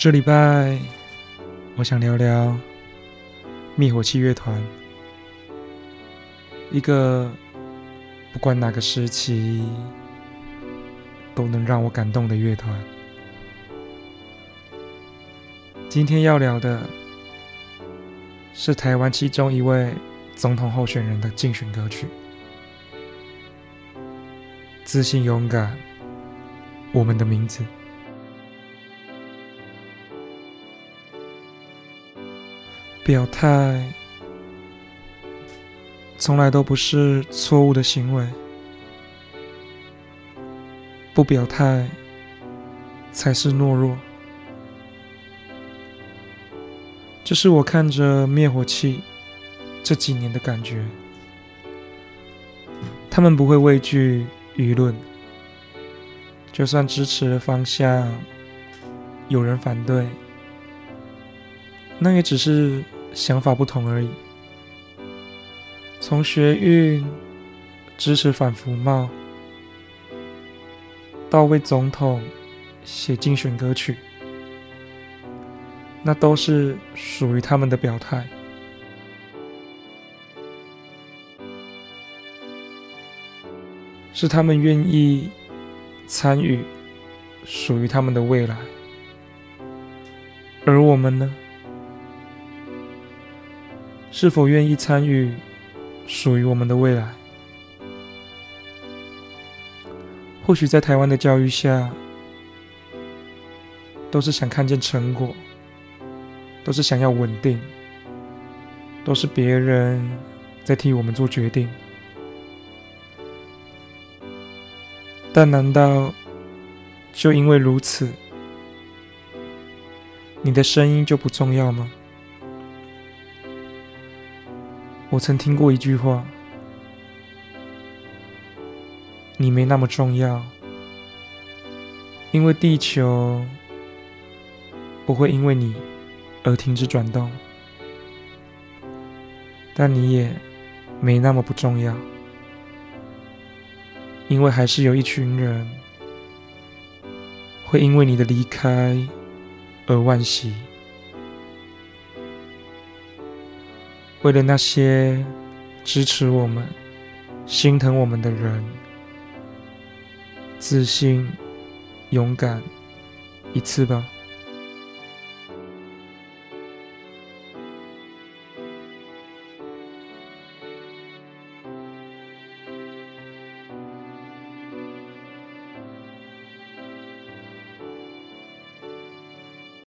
这礼拜，我想聊聊灭火器乐团，一个不管哪个时期都能让我感动的乐团。今天要聊的是台湾其中一位总统候选人的竞选歌曲，《自信勇敢》，我们的名字。表态从来都不是错误的行为，不表态才是懦弱。这是我看着灭火器这几年的感觉。他们不会畏惧舆论，就算支持的方向有人反对，那也只是。想法不同而已。从学运支持反服贸，到为总统写竞选歌曲，那都是属于他们的表态，是他们愿意参与属于他们的未来。而我们呢？是否愿意参与属于我们的未来？或许在台湾的教育下，都是想看见成果，都是想要稳定，都是别人在替我们做决定。但难道就因为如此，你的声音就不重要吗？我曾听过一句话：“你没那么重要，因为地球不会因为你而停止转动。但你也没那么不重要，因为还是有一群人会因为你的离开而惋惜。”为了那些支持我们、心疼我们的人，自信、勇敢一次吧。